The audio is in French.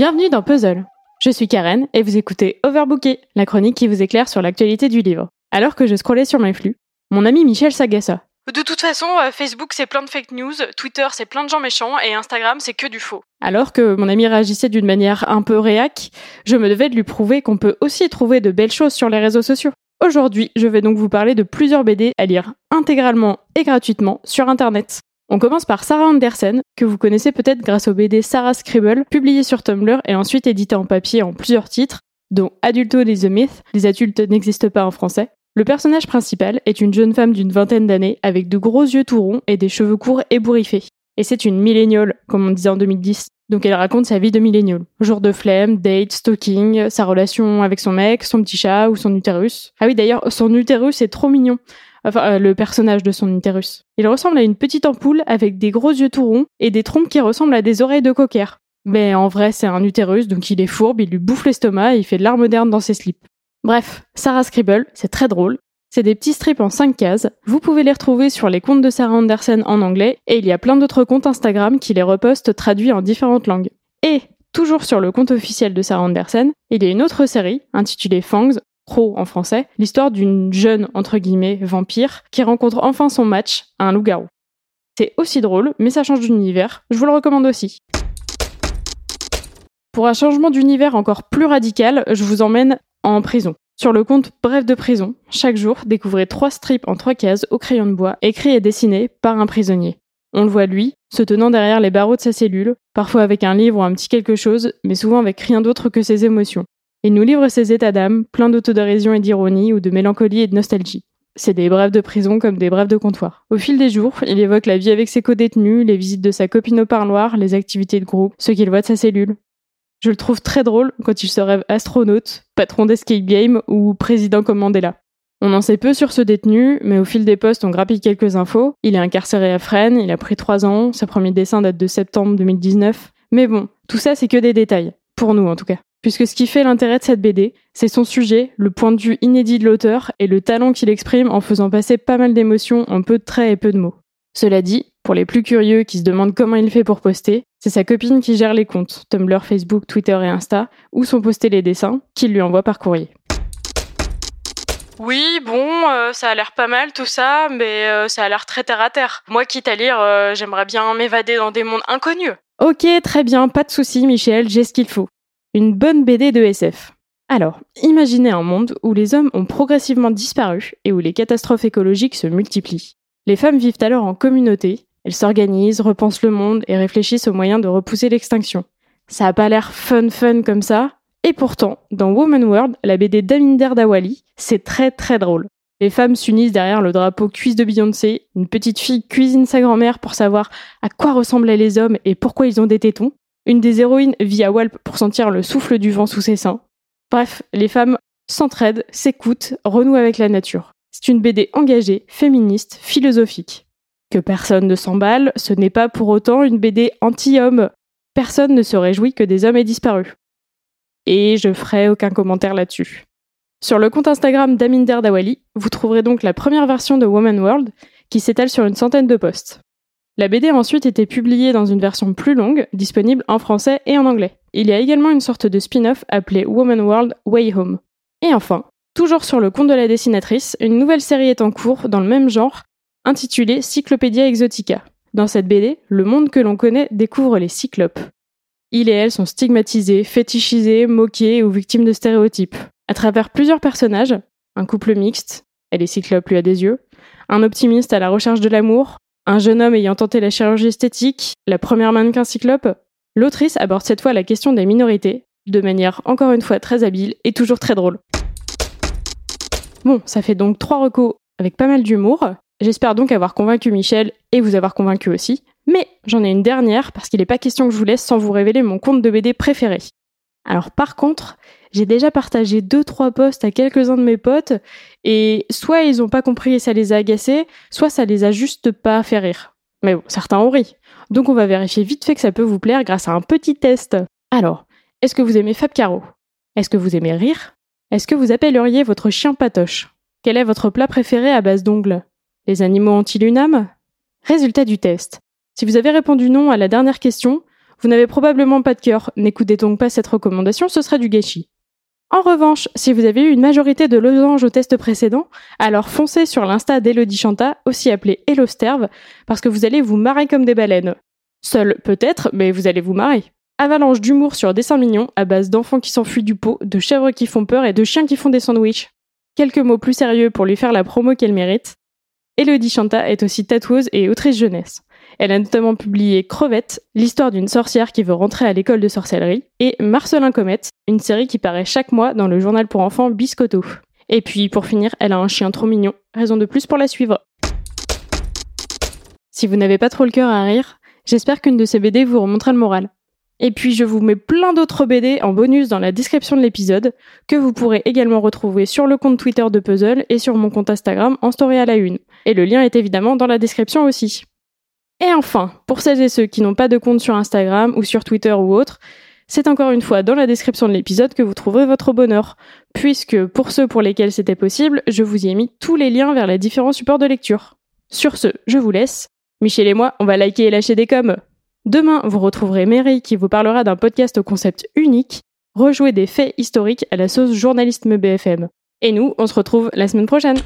Bienvenue dans Puzzle. Je suis Karen et vous écoutez Overbooké, la chronique qui vous éclaire sur l'actualité du livre. Alors que je scrollais sur mes flux, mon ami Michel s'agaça. De toute façon, euh, Facebook c'est plein de fake news, Twitter c'est plein de gens méchants et Instagram c'est que du faux. Alors que mon ami réagissait d'une manière un peu réac, je me devais de lui prouver qu'on peut aussi trouver de belles choses sur les réseaux sociaux. Aujourd'hui, je vais donc vous parler de plusieurs BD à lire intégralement et gratuitement sur Internet. On commence par Sarah Andersen, que vous connaissez peut-être grâce au BD Sarah Scribble, publié sur Tumblr et ensuite édité en papier en plusieurs titres, dont Adulto is the Myth, les adultes n'existent pas en français. Le personnage principal est une jeune femme d'une vingtaine d'années avec de gros yeux tout ronds et des cheveux courts ébouriffés. Et c'est une milléniale, comme on disait en 2010. Donc elle raconte sa vie de millénial. Jour de flemme, date, stalking, sa relation avec son mec, son petit chat ou son utérus. Ah oui d'ailleurs, son utérus est trop mignon enfin euh, le personnage de son utérus. Il ressemble à une petite ampoule avec des gros yeux tout ronds et des trompes qui ressemblent à des oreilles de cocker. Mais en vrai, c'est un utérus, donc il est fourbe, il lui bouffe l'estomac et il fait de l'art moderne dans ses slips. Bref, Sarah Scribble, c'est très drôle. C'est des petits strips en 5 cases. Vous pouvez les retrouver sur les comptes de Sarah Andersen en anglais et il y a plein d'autres comptes Instagram qui les repostent traduits en différentes langues. Et toujours sur le compte officiel de Sarah Andersen, il y a une autre série intitulée Fangs en français, l'histoire d'une jeune, entre guillemets, vampire qui rencontre enfin son match, un loup-garou. C'est aussi drôle, mais ça change d'univers, je vous le recommande aussi. Pour un changement d'univers encore plus radical, je vous emmène en prison. Sur le compte Bref de prison, chaque jour, découvrez trois strips en trois cases au crayon de bois, écrits et dessinés par un prisonnier. On le voit lui, se tenant derrière les barreaux de sa cellule, parfois avec un livre ou un petit quelque chose, mais souvent avec rien d'autre que ses émotions. Il nous livre ses états d'âme, pleins d'autodérision et d'ironie, ou de mélancolie et de nostalgie. C'est des brèves de prison comme des brèves de comptoir. Au fil des jours, il évoque la vie avec ses co-détenus, les visites de sa copine au parloir, les activités de groupe, ce qu'il voit de sa cellule. Je le trouve très drôle quand il se rêve astronaute, patron d'escape game ou président comme Mandela. On en sait peu sur ce détenu, mais au fil des postes, on grappille quelques infos. Il est incarcéré à Fresnes, il a pris trois ans, sa premier dessin date de septembre 2019. Mais bon, tout ça c'est que des détails. Pour nous en tout cas puisque ce qui fait l'intérêt de cette BD, c'est son sujet, le point de vue inédit de l'auteur et le talent qu'il exprime en faisant passer pas mal d'émotions en peu de traits et peu de mots. Cela dit, pour les plus curieux qui se demandent comment il fait pour poster, c'est sa copine qui gère les comptes, Tumblr, Facebook, Twitter et Insta, où sont postés les dessins, qu'il lui envoie par courrier. Oui, bon, euh, ça a l'air pas mal tout ça, mais euh, ça a l'air très terre à terre. Moi, quitte à lire, euh, j'aimerais bien m'évader dans des mondes inconnus. Ok, très bien, pas de souci, Michel, j'ai ce qu'il faut. Une bonne BD de SF. Alors, imaginez un monde où les hommes ont progressivement disparu et où les catastrophes écologiques se multiplient. Les femmes vivent alors en communauté, elles s'organisent, repensent le monde et réfléchissent aux moyens de repousser l'extinction. Ça a pas l'air fun fun comme ça, et pourtant, dans Woman World, la BD d'Aminder Dawali, c'est très très drôle. Les femmes s'unissent derrière le drapeau cuisse de Beyoncé, une petite fille cuisine sa grand-mère pour savoir à quoi ressemblaient les hommes et pourquoi ils ont des tétons, une des héroïnes vit à Walp pour sentir le souffle du vent sous ses seins. Bref, les femmes s'entraident, s'écoutent, renouent avec la nature. C'est une BD engagée, féministe, philosophique. Que personne ne s'emballe, ce n'est pas pour autant une BD anti-homme. Personne ne se réjouit que des hommes aient disparu. Et je ferai aucun commentaire là-dessus. Sur le compte Instagram d'Aminder Dawali, vous trouverez donc la première version de Woman World qui s'étale sur une centaine de posts. La BD a ensuite été publiée dans une version plus longue, disponible en français et en anglais. Il y a également une sorte de spin-off appelé Woman World Way Home. Et enfin, toujours sur le compte de la dessinatrice, une nouvelle série est en cours dans le même genre, intitulée Cyclopédia Exotica. Dans cette BD, le monde que l'on connaît découvre les cyclopes. Ils et elles sont stigmatisés, fétichisés, moqués ou victimes de stéréotypes. À travers plusieurs personnages, un couple mixte, elle est cyclope, lui a des yeux, un optimiste à la recherche de l'amour, un jeune homme ayant tenté la chirurgie esthétique, la première mannequin cyclope, l'autrice aborde cette fois la question des minorités, de manière encore une fois très habile et toujours très drôle. Bon, ça fait donc trois recos avec pas mal d'humour. J'espère donc avoir convaincu Michel et vous avoir convaincu aussi. Mais j'en ai une dernière parce qu'il n'est pas question que je vous laisse sans vous révéler mon compte de BD préféré. Alors par contre, j'ai déjà partagé deux trois posts à quelques-uns de mes potes et soit ils ont pas compris et ça les a agacés, soit ça les a juste pas fait rire. Mais certains ont ri. Donc on va vérifier vite fait que ça peut vous plaire grâce à un petit test. Alors, est-ce que vous aimez Fab Caro? Est-ce que vous aimez rire? Est-ce que vous appelleriez votre chien patoche? Quel est votre plat préféré à base d'ongles? Les animaux ont-ils une âme? Résultat du test. Si vous avez répondu non à la dernière question, Vous n'avez probablement pas de cœur, n'écoutez donc pas cette recommandation, ce sera du gâchis. En revanche, si vous avez eu une majorité de losanges au test précédent, alors foncez sur l'insta d'Elodie Chanta, aussi appelée Elosterve, parce que vous allez vous marrer comme des baleines. Seul, peut-être, mais vous allez vous marrer. Avalanche d'humour sur dessin mignon, à base d'enfants qui s'enfuient du pot, de chèvres qui font peur et de chiens qui font des sandwichs. Quelques mots plus sérieux pour lui faire la promo qu'elle mérite. Elodie Chanta est aussi tatoueuse et autrice jeunesse. Elle a notamment publié Crevette, l'histoire d'une sorcière qui veut rentrer à l'école de sorcellerie, et Marcelin Comète, une série qui paraît chaque mois dans le journal pour enfants Biscotto. Et puis, pour finir, elle a un chien trop mignon, raison de plus pour la suivre. Si vous n'avez pas trop le cœur à rire, j'espère qu'une de ces BD vous remontera le moral. Et puis je vous mets plein d'autres BD en bonus dans la description de l'épisode, que vous pourrez également retrouver sur le compte Twitter de Puzzle et sur mon compte Instagram en story à la une. Et le lien est évidemment dans la description aussi. Et enfin, pour celles et ceux qui n'ont pas de compte sur Instagram ou sur Twitter ou autre, c'est encore une fois dans la description de l'épisode que vous trouverez votre bonheur, puisque pour ceux pour lesquels c'était possible, je vous y ai mis tous les liens vers les différents supports de lecture. Sur ce, je vous laisse. Michel et moi, on va liker et lâcher des coms. Demain, vous retrouverez Mary qui vous parlera d'un podcast au concept unique, rejouer des faits historiques à la sauce journalisme BFM. Et nous, on se retrouve la semaine prochaine.